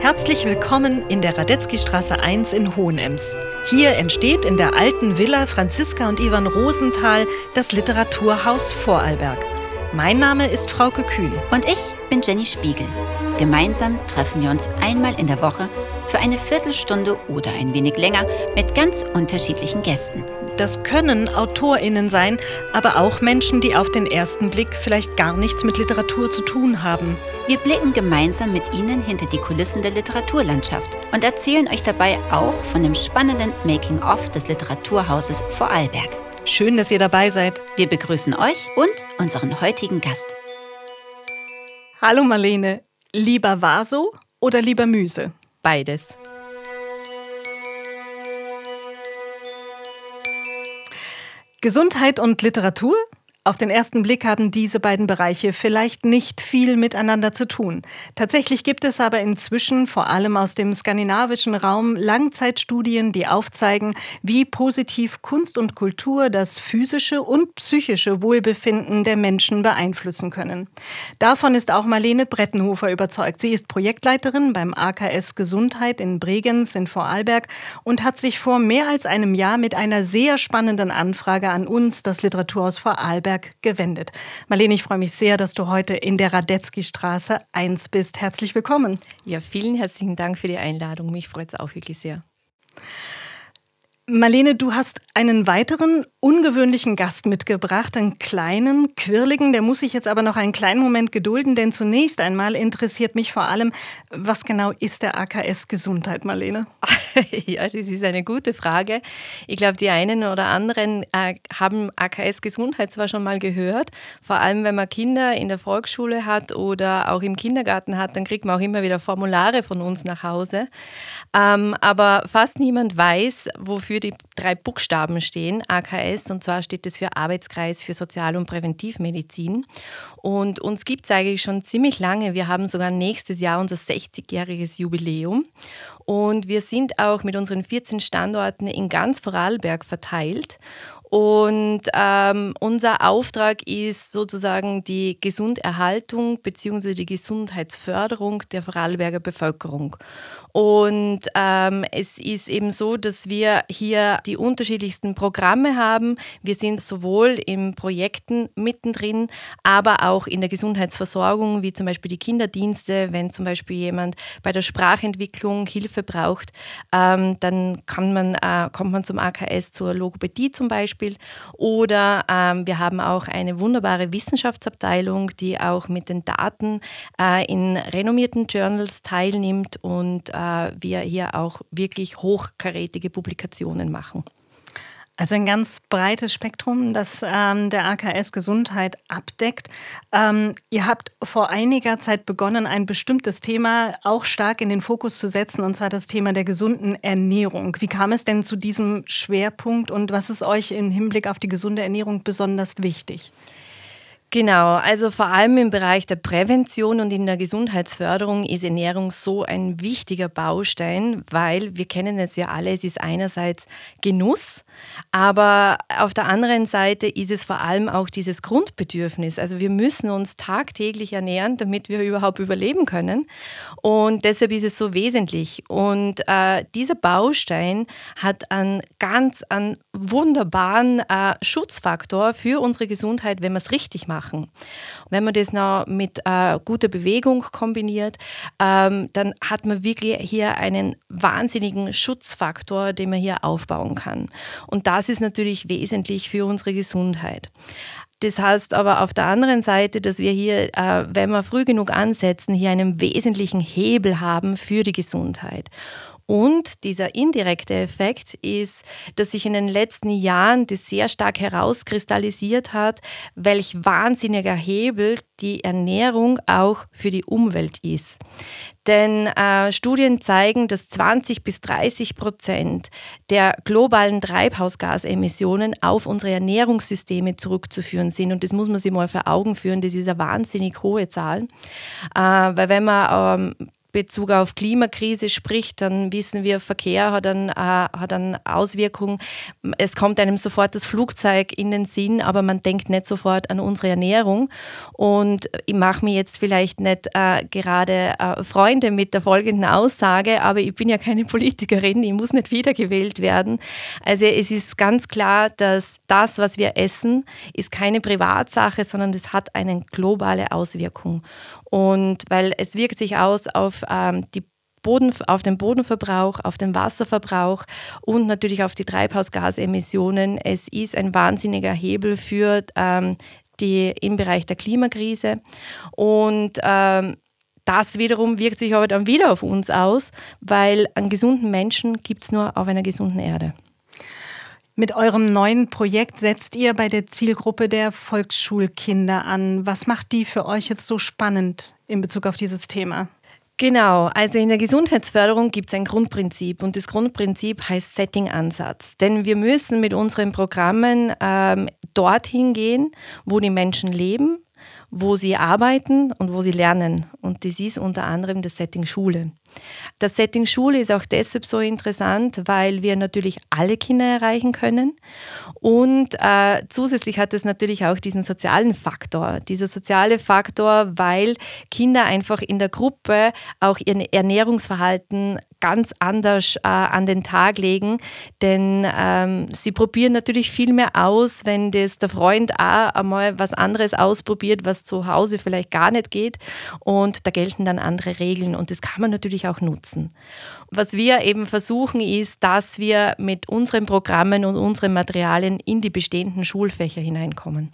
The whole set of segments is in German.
Herzlich willkommen in der Radetzky-Straße 1 in Hohenems. Hier entsteht in der alten Villa Franziska und Ivan Rosenthal das Literaturhaus Vorarlberg. Mein Name ist Frauke Kühn. Und ich bin Jenny Spiegel. Gemeinsam treffen wir uns einmal in der Woche für eine Viertelstunde oder ein wenig länger mit ganz unterschiedlichen Gästen. Das können AutorInnen sein, aber auch Menschen, die auf den ersten Blick vielleicht gar nichts mit Literatur zu tun haben. Wir blicken gemeinsam mit Ihnen hinter die Kulissen der Literaturlandschaft und erzählen euch dabei auch von dem spannenden Making-of des Literaturhauses Vorarlberg. Schön, dass ihr dabei seid. Wir begrüßen euch und unseren heutigen Gast. Hallo Marlene, lieber Vaso oder lieber Müse? Beides. Gesundheit und Literatur? Auf den ersten Blick haben diese beiden Bereiche vielleicht nicht viel miteinander zu tun. Tatsächlich gibt es aber inzwischen vor allem aus dem skandinavischen Raum Langzeitstudien, die aufzeigen, wie positiv Kunst und Kultur das physische und psychische Wohlbefinden der Menschen beeinflussen können. Davon ist auch Marlene Brettenhofer überzeugt. Sie ist Projektleiterin beim AKS Gesundheit in Bregenz in Vorarlberg und hat sich vor mehr als einem Jahr mit einer sehr spannenden Anfrage an uns, das Literaturhaus Vorarlberg, Vorarlberg gewendet. Marlene, ich freue mich sehr, dass du heute in der Radetzky-Straße 1 bist. Herzlich willkommen. Ja, vielen herzlichen Dank für die Einladung. Mich freut es auch wirklich sehr. Marlene, du hast einen weiteren ungewöhnlichen Gast mitgebracht, einen kleinen, quirligen, der muss sich jetzt aber noch einen kleinen Moment gedulden, denn zunächst einmal interessiert mich vor allem, was genau ist der AKS Gesundheit, Marlene? ja, das ist eine gute Frage. Ich glaube, die einen oder anderen äh, haben AKS Gesundheit zwar schon mal gehört, vor allem wenn man Kinder in der Volksschule hat oder auch im Kindergarten hat, dann kriegt man auch immer wieder Formulare von uns nach Hause. Ähm, aber fast niemand weiß, wofür die drei Buchstaben stehen, AKS AKS und zwar steht es für Arbeitskreis für Sozial- und Präventivmedizin. Und uns gibt es eigentlich schon ziemlich lange. Wir haben sogar nächstes Jahr unser 60-jähriges Jubiläum. Und wir sind auch mit unseren 14 Standorten in ganz Vorarlberg verteilt. Und ähm, unser Auftrag ist sozusagen die Gesunderhaltung bzw. die Gesundheitsförderung der Vorarlberger Bevölkerung. Und ähm, es ist eben so, dass wir hier die unterschiedlichsten Programme haben. Wir sind sowohl in Projekten mittendrin, aber auch in der Gesundheitsversorgung, wie zum Beispiel die Kinderdienste. Wenn zum Beispiel jemand bei der Sprachentwicklung Hilfe braucht, ähm, dann kann man, äh, kommt man zum AKS zur Logopädie zum Beispiel. Oder ähm, wir haben auch eine wunderbare Wissenschaftsabteilung, die auch mit den Daten äh, in renommierten Journals teilnimmt und äh, wir hier auch wirklich hochkarätige Publikationen machen. Also ein ganz breites Spektrum, das ähm, der AKS Gesundheit abdeckt. Ähm, ihr habt vor einiger Zeit begonnen, ein bestimmtes Thema auch stark in den Fokus zu setzen, und zwar das Thema der gesunden Ernährung. Wie kam es denn zu diesem Schwerpunkt und was ist euch im Hinblick auf die gesunde Ernährung besonders wichtig? Genau, also vor allem im Bereich der Prävention und in der Gesundheitsförderung ist Ernährung so ein wichtiger Baustein, weil wir kennen es ja alle, es ist einerseits Genuss, aber auf der anderen Seite ist es vor allem auch dieses Grundbedürfnis. Also wir müssen uns tagtäglich ernähren, damit wir überhaupt überleben können. Und deshalb ist es so wesentlich. Und äh, dieser Baustein hat einen ganz einen wunderbaren äh, Schutzfaktor für unsere Gesundheit, wenn man es richtig macht machen. Wenn man das noch mit äh, guter Bewegung kombiniert, ähm, dann hat man wirklich hier einen wahnsinnigen Schutzfaktor, den man hier aufbauen kann. Und das ist natürlich wesentlich für unsere Gesundheit. Das heißt aber auf der anderen Seite, dass wir hier, äh, wenn wir früh genug ansetzen, hier einen wesentlichen Hebel haben für die Gesundheit. Und dieser indirekte Effekt ist, dass sich in den letzten Jahren das sehr stark herauskristallisiert hat, welch wahnsinniger Hebel die Ernährung auch für die Umwelt ist. Denn äh, Studien zeigen, dass 20 bis 30 Prozent der globalen Treibhausgasemissionen auf unsere Ernährungssysteme zurückzuführen sind. Und das muss man sich mal vor Augen führen. Das ist eine wahnsinnig hohe Zahl. Äh, weil wenn man ähm, Bezug auf Klimakrise spricht, dann wissen wir, Verkehr hat dann, äh, hat dann Auswirkungen. Es kommt einem sofort das Flugzeug in den Sinn, aber man denkt nicht sofort an unsere Ernährung. Und ich mache mir jetzt vielleicht nicht äh, gerade äh, Freunde mit der folgenden Aussage, aber ich bin ja keine Politikerin, ich muss nicht wiedergewählt werden. Also es ist ganz klar, dass das, was wir essen, ist keine Privatsache, sondern das hat eine globale Auswirkung. Und weil es wirkt sich aus auf ähm, die Boden, auf den Bodenverbrauch, auf den Wasserverbrauch und natürlich auf die Treibhausgasemissionen. Es ist ein wahnsinniger Hebel für ähm, die, im Bereich der Klimakrise. Und ähm, das wiederum wirkt sich aber dann wieder auf uns aus, weil einen gesunden Menschen gibt es nur auf einer gesunden Erde. Mit eurem neuen Projekt setzt ihr bei der Zielgruppe der Volksschulkinder an. Was macht die für euch jetzt so spannend in Bezug auf dieses Thema? Genau, also in der Gesundheitsförderung gibt es ein Grundprinzip und das Grundprinzip heißt Setting-Ansatz. Denn wir müssen mit unseren Programmen ähm, dorthin gehen, wo die Menschen leben, wo sie arbeiten und wo sie lernen. Und das ist unter anderem das Setting Schule. Das Setting Schule ist auch deshalb so interessant, weil wir natürlich alle Kinder erreichen können. Und äh, zusätzlich hat es natürlich auch diesen sozialen Faktor. Dieser soziale Faktor, weil Kinder einfach in der Gruppe auch ihr Ernährungsverhalten ganz anders äh, an den Tag legen, denn ähm, sie probieren natürlich viel mehr aus, wenn das der Freund auch einmal was anderes ausprobiert, was zu Hause vielleicht gar nicht geht und da gelten dann andere Regeln und das kann man natürlich auch nutzen. Was wir eben versuchen ist, dass wir mit unseren Programmen und unseren Materialien in die bestehenden Schulfächer hineinkommen.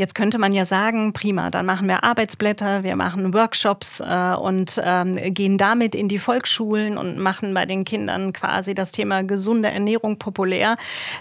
Jetzt könnte man ja sagen, prima, dann machen wir Arbeitsblätter, wir machen Workshops äh, und ähm, gehen damit in die Volksschulen und machen bei den Kindern quasi das Thema gesunde Ernährung populär.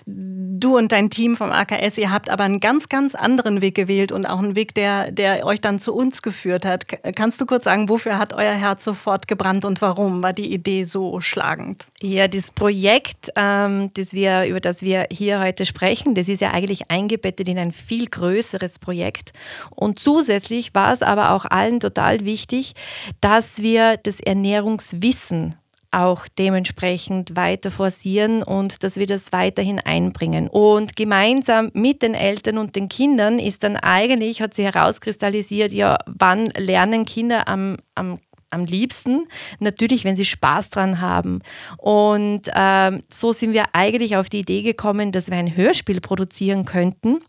Du und dein Team vom AKS, ihr habt aber einen ganz, ganz anderen Weg gewählt und auch einen Weg, der, der euch dann zu uns geführt hat. Kannst du kurz sagen, wofür hat euer Herz sofort gebrannt und warum war die Idee so schlagend? Ja, das Projekt, ähm, das wir, über das wir hier heute sprechen, das ist ja eigentlich eingebettet in ein viel größeres anderes Projekt. Und zusätzlich war es aber auch allen total wichtig, dass wir das Ernährungswissen auch dementsprechend weiter forcieren und dass wir das weiterhin einbringen. Und gemeinsam mit den Eltern und den Kindern ist dann eigentlich, hat sich herauskristallisiert, ja, wann lernen Kinder am, am am liebsten. Natürlich, wenn sie Spaß dran haben. Und ähm, so sind wir eigentlich auf die Idee gekommen, dass wir ein Hörspiel produzieren könnten.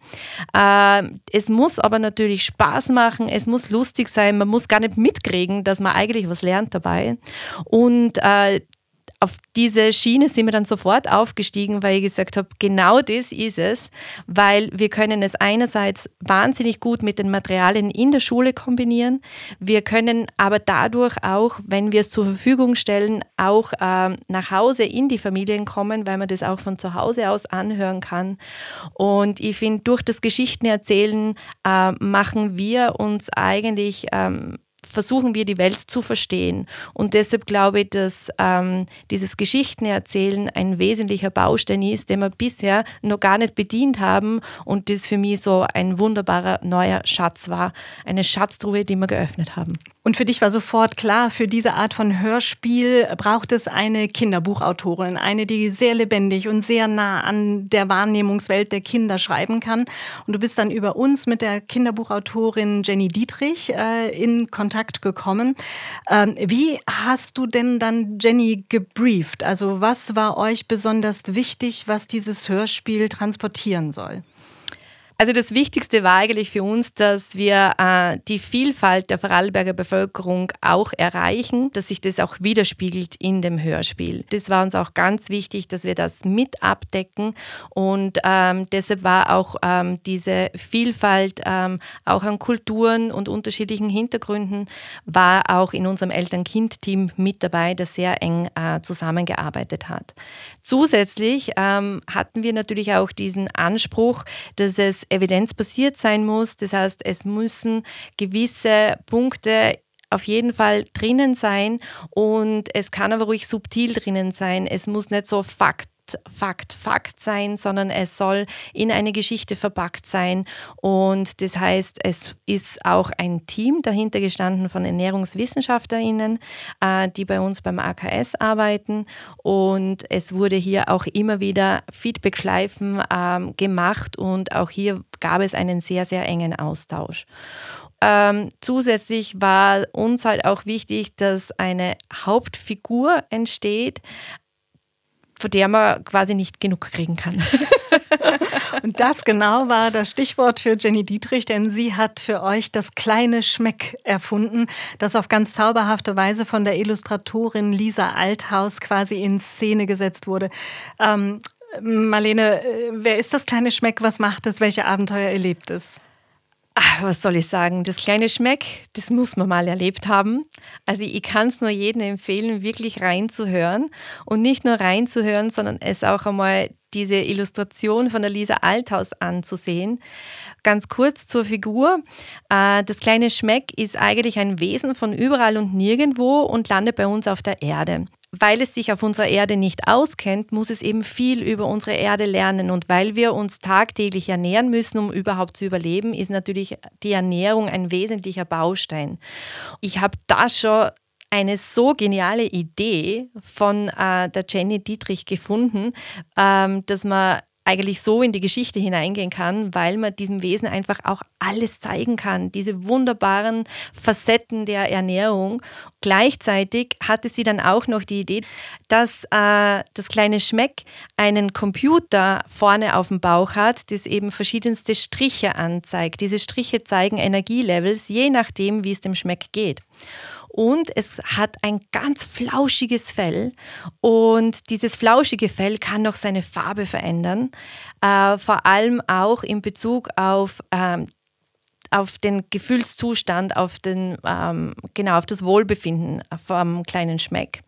Ähm, es muss aber natürlich Spaß machen, es muss lustig sein, man muss gar nicht mitkriegen, dass man eigentlich was lernt dabei. Und äh, auf diese Schiene sind wir dann sofort aufgestiegen, weil ich gesagt habe, genau das ist es, weil wir können es einerseits wahnsinnig gut mit den Materialien in der Schule kombinieren. Wir können aber dadurch auch, wenn wir es zur Verfügung stellen, auch äh, nach Hause in die Familien kommen, weil man das auch von zu Hause aus anhören kann. Und ich finde, durch das Geschichtenerzählen äh, machen wir uns eigentlich ähm, versuchen wir die Welt zu verstehen. Und deshalb glaube ich, dass ähm, dieses Geschichtenerzählen ein wesentlicher Baustein ist, den wir bisher noch gar nicht bedient haben und das für mich so ein wunderbarer neuer Schatz war. Eine Schatztruhe, die wir geöffnet haben. Und für dich war sofort klar, für diese Art von Hörspiel braucht es eine Kinderbuchautorin, eine, die sehr lebendig und sehr nah an der Wahrnehmungswelt der Kinder schreiben kann. Und du bist dann über uns mit der Kinderbuchautorin Jenny Dietrich äh, in Kontakt gekommen. Ähm, wie hast du denn dann Jenny gebrieft? Also was war euch besonders wichtig, was dieses Hörspiel transportieren soll? Also das Wichtigste war eigentlich für uns, dass wir äh, die Vielfalt der Vorarlberger Bevölkerung auch erreichen, dass sich das auch widerspiegelt in dem Hörspiel. Das war uns auch ganz wichtig, dass wir das mit abdecken und ähm, deshalb war auch ähm, diese Vielfalt ähm, auch an Kulturen und unterschiedlichen Hintergründen war auch in unserem Eltern-Kind-Team mit dabei, das sehr eng äh, zusammengearbeitet hat. Zusätzlich ähm, hatten wir natürlich auch diesen Anspruch, dass es evidenzbasiert sein muss. Das heißt, es müssen gewisse Punkte auf jeden Fall drinnen sein und es kann aber ruhig subtil drinnen sein. Es muss nicht so Fakt Fakt, Fakt sein, sondern es soll in eine Geschichte verpackt sein. Und das heißt, es ist auch ein Team dahinter gestanden von ErnährungswissenschaftlerInnen, äh, die bei uns beim AKS arbeiten. Und es wurde hier auch immer wieder Feedback-Schleifen ähm, gemacht und auch hier gab es einen sehr, sehr engen Austausch. Ähm, zusätzlich war uns halt auch wichtig, dass eine Hauptfigur entsteht, von der man quasi nicht genug kriegen kann. Und das genau war das Stichwort für Jenny Dietrich, denn sie hat für euch das kleine Schmeck erfunden, das auf ganz zauberhafte Weise von der Illustratorin Lisa Althaus quasi in Szene gesetzt wurde. Ähm, Marlene, äh, wer ist das kleine Schmeck? Was macht es? Welche Abenteuer erlebt es? Ach, was soll ich sagen? Das kleine Schmeck, das muss man mal erlebt haben. Also ich kann es nur jedem empfehlen, wirklich reinzuhören und nicht nur reinzuhören, sondern es auch einmal diese Illustration von der Lisa Althaus anzusehen. Ganz kurz zur Figur. Äh, das kleine Schmeck ist eigentlich ein Wesen von überall und nirgendwo und landet bei uns auf der Erde weil es sich auf unserer Erde nicht auskennt, muss es eben viel über unsere Erde lernen. Und weil wir uns tagtäglich ernähren müssen, um überhaupt zu überleben, ist natürlich die Ernährung ein wesentlicher Baustein. Ich habe da schon eine so geniale Idee von äh, der Jenny Dietrich gefunden, ähm, dass man eigentlich so in die Geschichte hineingehen kann, weil man diesem Wesen einfach auch alles zeigen kann, diese wunderbaren Facetten der Ernährung. Gleichzeitig hatte sie dann auch noch die Idee, dass äh, das kleine Schmeck einen Computer vorne auf dem Bauch hat, das eben verschiedenste Striche anzeigt. Diese Striche zeigen Energielevels, je nachdem, wie es dem Schmeck geht und es hat ein ganz flauschiges Fell und dieses flauschige Fell kann noch seine Farbe verändern, äh, vor allem auch in Bezug auf ähm, auf den Gefühlszustand, auf, den, ähm, genau, auf das Wohlbefinden vom kleinen Schmeck.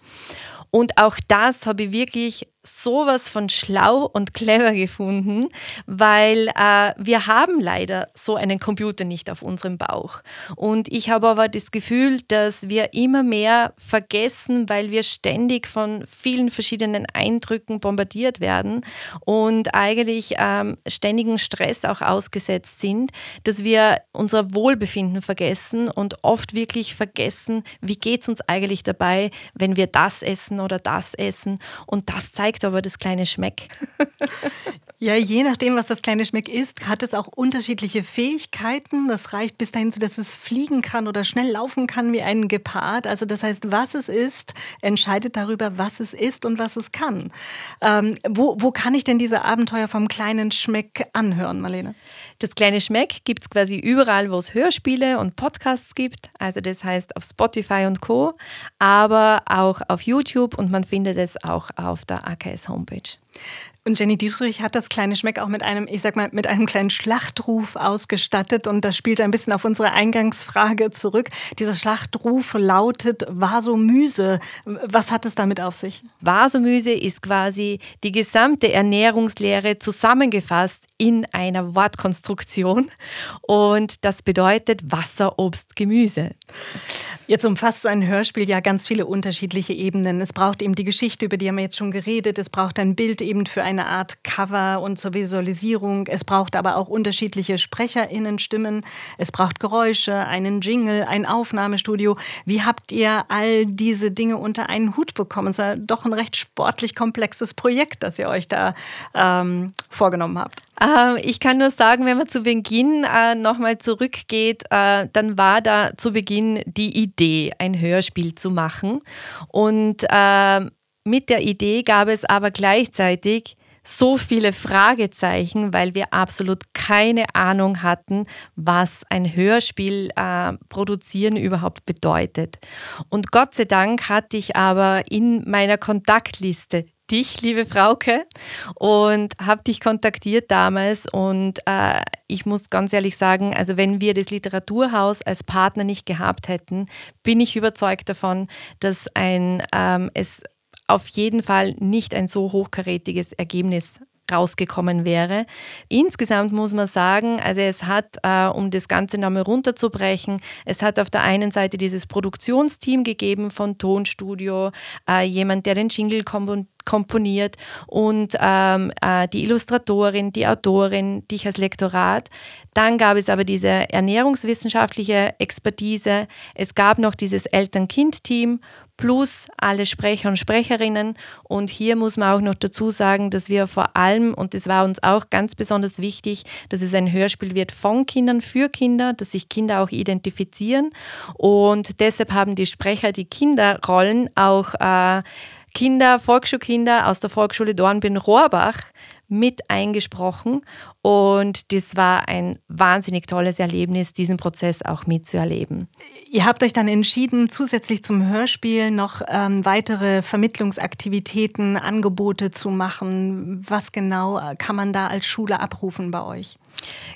Und auch das habe ich wirklich sowas von schlau und clever gefunden, weil äh, wir haben leider so einen Computer nicht auf unserem Bauch. Und ich habe aber das Gefühl, dass wir immer mehr vergessen, weil wir ständig von vielen verschiedenen Eindrücken bombardiert werden und eigentlich ähm, ständigen Stress auch ausgesetzt sind, dass wir unser Wohlbefinden vergessen und oft wirklich vergessen, wie geht es uns eigentlich dabei, wenn wir das essen oder das essen. Und das zeigt zeigt aber das kleine Schmeck. Ja, je nachdem, was das kleine Schmeck ist, hat es auch unterschiedliche Fähigkeiten. Das reicht bis dahin zu, dass es fliegen kann oder schnell laufen kann wie ein Gepard. Also das heißt, was es ist, entscheidet darüber, was es ist und was es kann. Ähm, wo, wo kann ich denn diese Abenteuer vom kleinen Schmeck anhören, Marlene? Das kleine Schmeck gibt es quasi überall, wo es Hörspiele und Podcasts gibt. Also das heißt auf Spotify und Co., aber auch auf YouTube und man findet es auch auf der AKS Homepage. Und Jenny Dietrich hat das kleine Schmeck auch mit einem, ich sag mal, mit einem kleinen Schlachtruf ausgestattet. Und das spielt ein bisschen auf unsere Eingangsfrage zurück. Dieser Schlachtruf lautet Vasomyse. Was hat es damit auf sich? Vasomyse ist quasi die gesamte Ernährungslehre zusammengefasst in einer Wortkonstruktion. Und das bedeutet Wasser, Obst, Gemüse. Jetzt umfasst so ein Hörspiel ja ganz viele unterschiedliche Ebenen. Es braucht eben die Geschichte, über die haben wir jetzt schon geredet. Es braucht ein Bild eben für eine Art Cover und zur Visualisierung. Es braucht aber auch unterschiedliche SprecherInnen-Stimmen. Es braucht Geräusche, einen Jingle, ein Aufnahmestudio. Wie habt ihr all diese Dinge unter einen Hut bekommen? Es ja doch ein recht sportlich komplexes Projekt, das ihr euch da ähm, vorgenommen habt. Ähm, ich kann nur sagen, wenn man zu Beginn äh, nochmal zurückgeht, äh, dann war da zu Beginn die Idee, ein Hörspiel zu machen. Und äh, mit der Idee gab es aber gleichzeitig so viele Fragezeichen, weil wir absolut keine Ahnung hatten, was ein Hörspiel äh, produzieren überhaupt bedeutet. Und Gott sei Dank hatte ich aber in meiner Kontaktliste dich, liebe Frauke, und habe dich kontaktiert damals. Und äh, ich muss ganz ehrlich sagen, also wenn wir das Literaturhaus als Partner nicht gehabt hätten, bin ich überzeugt davon, dass ein, ähm, es auf jeden Fall nicht ein so hochkarätiges Ergebnis rausgekommen wäre. Insgesamt muss man sagen, also es hat, äh, um das Ganze nochmal runterzubrechen, es hat auf der einen Seite dieses Produktionsteam gegeben von Tonstudio, äh, jemand, der den Jingle komponiert und ähm, äh, die Illustratorin, die Autorin, dich als Lektorat. Dann gab es aber diese ernährungswissenschaftliche Expertise. Es gab noch dieses Eltern-Kind-Team plus alle Sprecher und Sprecherinnen. Und hier muss man auch noch dazu sagen, dass wir vor allem, und das war uns auch ganz besonders wichtig, dass es ein Hörspiel wird von Kindern für Kinder, dass sich Kinder auch identifizieren. Und deshalb haben die Sprecher die Kinderrollen auch äh, Kinder, Volksschulkinder aus der Volksschule Dornbirn-Rohrbach mit eingesprochen und das war ein wahnsinnig tolles Erlebnis, diesen Prozess auch mitzuerleben. Ihr habt euch dann entschieden, zusätzlich zum Hörspiel noch ähm, weitere Vermittlungsaktivitäten, Angebote zu machen. Was genau äh, kann man da als Schule abrufen bei euch?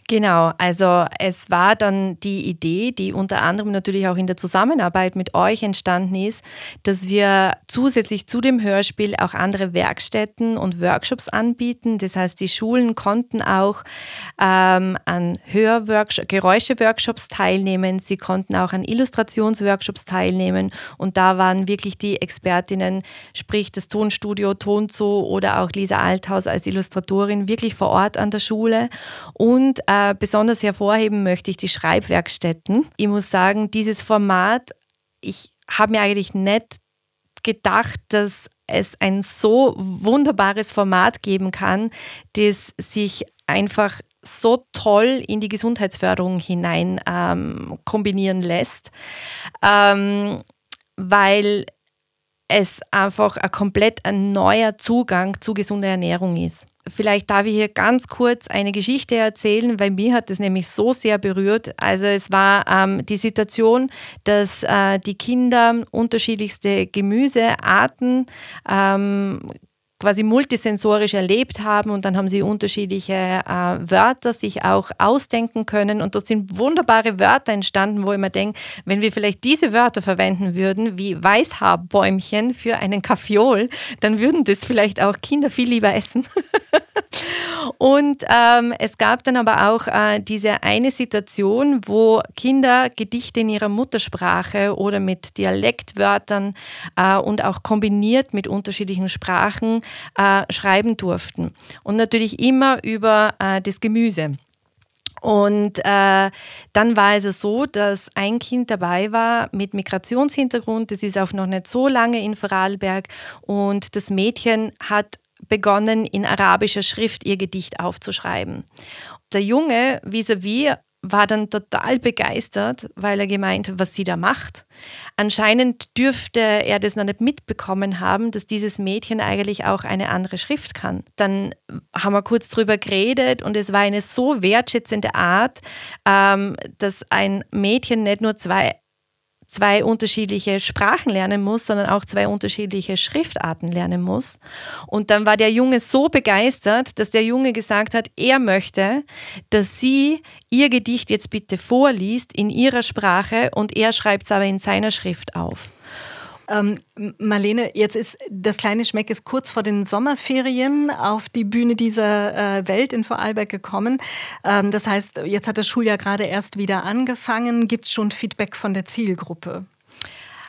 Genau, also es war dann die Idee, die unter anderem natürlich auch in der Zusammenarbeit mit euch entstanden ist, dass wir zusätzlich zu dem Hörspiel auch andere Werkstätten und Workshops anbieten. Das heißt, die Schulen konnten auch ähm, an Geräusche-Workshops teilnehmen, sie konnten auch an Illustrationsworkshops teilnehmen. Und da waren wirklich die Expertinnen, sprich das Tonstudio Tonzoo oder auch Lisa Althaus als Illustratorin wirklich vor Ort an der Schule. Und äh, besonders hervorheben möchte ich die Schreibwerkstätten. Ich muss sagen, dieses Format, ich habe mir eigentlich nicht gedacht, dass es ein so wunderbares Format geben kann, das sich einfach so toll in die Gesundheitsförderung hinein ähm, kombinieren lässt, ähm, weil es einfach ein komplett ein neuer Zugang zu gesunder Ernährung ist. Vielleicht darf ich hier ganz kurz eine Geschichte erzählen, weil mir hat das nämlich so sehr berührt. Also es war ähm, die Situation, dass äh, die Kinder unterschiedlichste Gemüsearten ähm, quasi multisensorisch erlebt haben und dann haben sie unterschiedliche äh, Wörter sich auch ausdenken können und dort sind wunderbare Wörter entstanden, wo ich mir denke, wenn wir vielleicht diese Wörter verwenden würden, wie Weißhaarbäumchen für einen Kaffeeol, dann würden das vielleicht auch Kinder viel lieber essen. und ähm, es gab dann aber auch äh, diese eine Situation, wo Kinder Gedichte in ihrer Muttersprache oder mit Dialektwörtern äh, und auch kombiniert mit unterschiedlichen Sprachen äh, schreiben durften. Und natürlich immer über äh, das Gemüse. Und äh, dann war es so, dass ein Kind dabei war mit Migrationshintergrund. Das ist auch noch nicht so lange in Vorarlberg. Und das Mädchen hat begonnen, in arabischer Schrift ihr Gedicht aufzuschreiben. Der Junge vis-à-vis -vis war dann total begeistert, weil er gemeint hat, was sie da macht. Anscheinend dürfte er das noch nicht mitbekommen haben, dass dieses Mädchen eigentlich auch eine andere Schrift kann. Dann haben wir kurz drüber geredet und es war eine so wertschätzende Art, ähm, dass ein Mädchen nicht nur zwei zwei unterschiedliche Sprachen lernen muss, sondern auch zwei unterschiedliche Schriftarten lernen muss. Und dann war der Junge so begeistert, dass der Junge gesagt hat, er möchte, dass sie ihr Gedicht jetzt bitte vorliest in ihrer Sprache und er schreibt es aber in seiner Schrift auf. Ähm, Marlene, jetzt ist das kleine Schmeck ist kurz vor den Sommerferien auf die Bühne dieser äh, Welt in Vorarlberg gekommen. Ähm, das heißt, jetzt hat das Schuljahr gerade erst wieder angefangen. Gibt es schon Feedback von der Zielgruppe?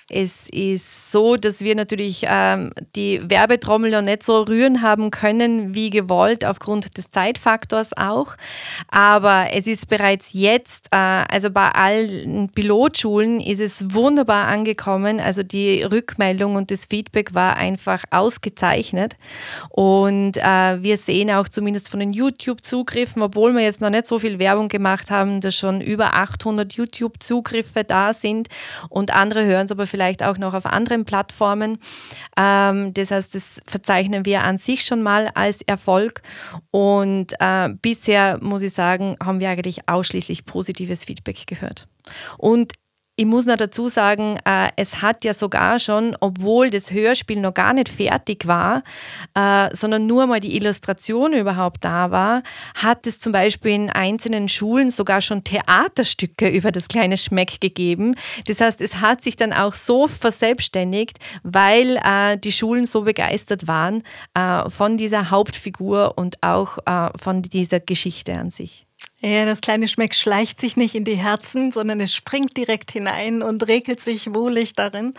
Es ist so, dass wir natürlich ähm, die Werbetrommel noch nicht so rühren haben können wie gewollt, aufgrund des Zeitfaktors auch. Aber es ist bereits jetzt, äh, also bei allen Pilotschulen ist es wunderbar angekommen. Also die Rückmeldung und das Feedback war einfach ausgezeichnet. Und äh, wir sehen auch zumindest von den YouTube-Zugriffen, obwohl wir jetzt noch nicht so viel Werbung gemacht haben, dass schon über 800 YouTube-Zugriffe da sind und andere hören es aber vielleicht vielleicht auch noch auf anderen Plattformen. Ähm, das heißt, das verzeichnen wir an sich schon mal als Erfolg. Und äh, bisher, muss ich sagen, haben wir eigentlich ausschließlich positives Feedback gehört. Und ich muss noch dazu sagen, äh, es hat ja sogar schon, obwohl das Hörspiel noch gar nicht fertig war, äh, sondern nur mal die Illustration überhaupt da war, hat es zum Beispiel in einzelnen Schulen sogar schon Theaterstücke über das kleine Schmeck gegeben. Das heißt, es hat sich dann auch so verselbstständigt, weil äh, die Schulen so begeistert waren äh, von dieser Hauptfigur und auch äh, von dieser Geschichte an sich. Ja, das kleine Schmeck schleicht sich nicht in die Herzen, sondern es springt direkt hinein und regelt sich wohlig darin.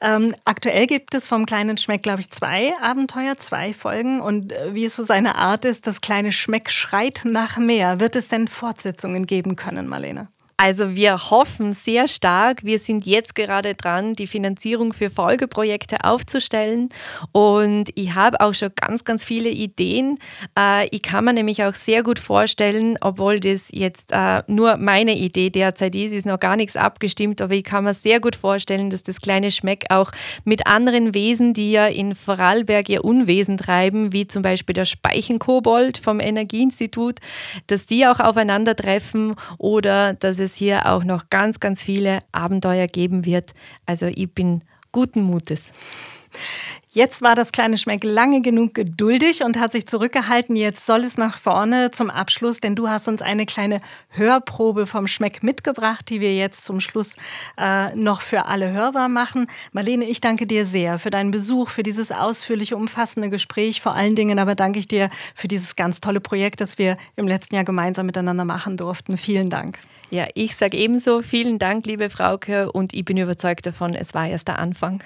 Ähm, aktuell gibt es vom kleinen Schmeck, glaube ich, zwei Abenteuer, zwei Folgen. Und äh, wie es so seine Art ist, das kleine Schmeck schreit nach mehr. Wird es denn Fortsetzungen geben können, Marlene? Also wir hoffen sehr stark. Wir sind jetzt gerade dran, die Finanzierung für Folgeprojekte aufzustellen. Und ich habe auch schon ganz, ganz viele Ideen. Äh, ich kann mir nämlich auch sehr gut vorstellen, obwohl das jetzt äh, nur meine Idee derzeit ist, ist noch gar nichts abgestimmt, aber ich kann mir sehr gut vorstellen, dass das kleine Schmeck auch mit anderen Wesen, die ja in Vorarlberg ihr Unwesen treiben, wie zum Beispiel der Speichenkobold vom Energieinstitut, dass die auch aufeinandertreffen oder dass es es hier auch noch ganz, ganz viele Abenteuer geben wird. Also ich bin guten Mutes. Jetzt war das kleine Schmeck lange genug geduldig und hat sich zurückgehalten. Jetzt soll es nach vorne zum Abschluss, denn du hast uns eine kleine Hörprobe vom Schmeck mitgebracht, die wir jetzt zum Schluss äh, noch für alle hörbar machen. Marlene, ich danke dir sehr für deinen Besuch, für dieses ausführliche, umfassende Gespräch. Vor allen Dingen aber danke ich dir für dieses ganz tolle Projekt, das wir im letzten Jahr gemeinsam miteinander machen durften. Vielen Dank. Ja, ich sage ebenso vielen Dank, liebe Frauke, und ich bin überzeugt davon, es war erst der Anfang.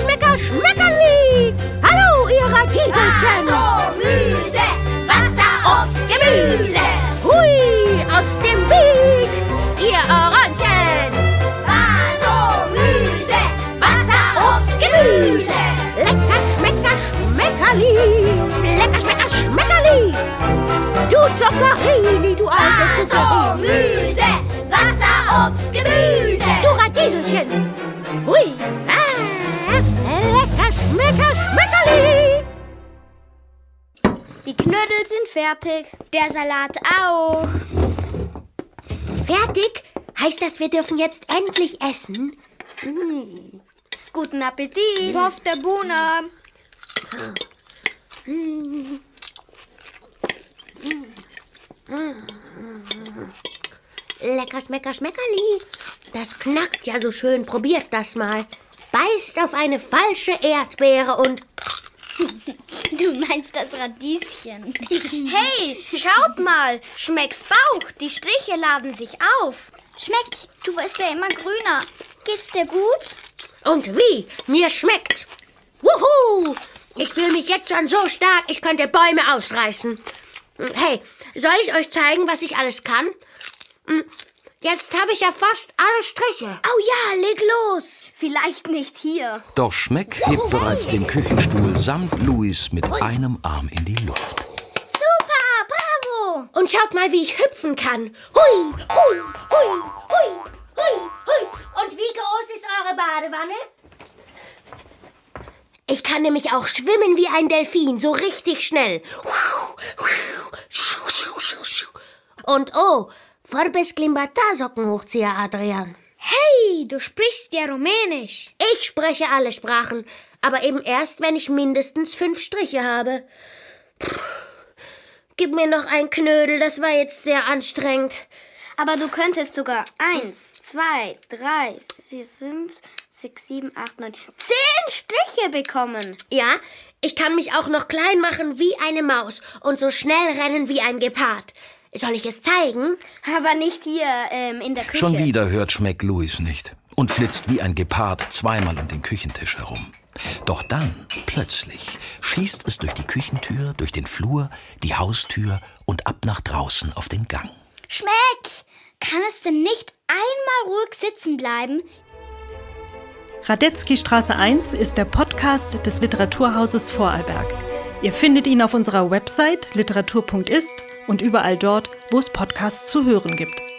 Schmecker, Schmeckerli! Hallo, ihr Radieselchen! Also, Müse, Wasser, Obst, Gemüse! Hui, aus dem Weg, ihr Orangen! Also, Müse, Wasser, Obst, Gemüse! Lecker, Schmecker, Schmeckerli! Lecker, Schmecker, Schmeckerli! Du Zuckerini, du alte Also, Müse, Wasser, Obst, Gemüse! Du Radieselchen! Hui! Knödel sind fertig. Der Salat auch. Fertig? Heißt das, wir dürfen jetzt endlich essen? Guten Appetit. Auf der Buna. Lecker, Schmecker, Schmeckerli. Das knackt ja so schön. Probiert das mal. Beißt auf eine falsche Erdbeere und Du meinst das Radieschen. hey, schaut mal. Schmecks Bauch. Die Striche laden sich auf. Schmeck, du wirst ja immer grüner. Geht's dir gut? Und wie? Mir schmeckt. Wuhu! Ich fühle mich jetzt schon so stark, ich könnte Bäume ausreißen. Hey, soll ich euch zeigen, was ich alles kann? Jetzt habe ich ja fast alle Striche. Oh ja, leg los. Vielleicht nicht hier. Doch Schmeck hebt bereits den Küchenstuhl samt Luis mit einem Arm in die Luft. Super, bravo. Und schaut mal, wie ich hüpfen kann. Hui, hui, hui, hui, hui, hui. Und wie groß ist eure Badewanne? Ich kann nämlich auch schwimmen wie ein Delfin, so richtig schnell. Und oh, Forbes Klimbata Sockenhochzieher, Adrian. Hey, du sprichst ja Rumänisch. Ich spreche alle Sprachen, aber eben erst, wenn ich mindestens fünf Striche habe. Puh. Gib mir noch ein Knödel, das war jetzt sehr anstrengend. Aber du könntest sogar eins, zwei, drei, vier, fünf, sechs, sieben, acht, neun, zehn Striche bekommen. Ja, ich kann mich auch noch klein machen wie eine Maus und so schnell rennen wie ein Gepard. Soll ich es zeigen? Aber nicht hier ähm, in der Küche. Schon wieder hört Schmeck Luis nicht und flitzt wie ein Gepard zweimal um den Küchentisch herum. Doch dann, plötzlich, schießt es durch die Küchentür, durch den Flur, die Haustür und ab nach draußen auf den Gang. Schmeck! Kann es denn nicht einmal ruhig sitzen bleiben? Radetzky Straße 1 ist der Podcast des Literaturhauses Vorarlberg. Ihr findet ihn auf unserer Website literatur.ist und überall dort, wo es Podcasts zu hören gibt.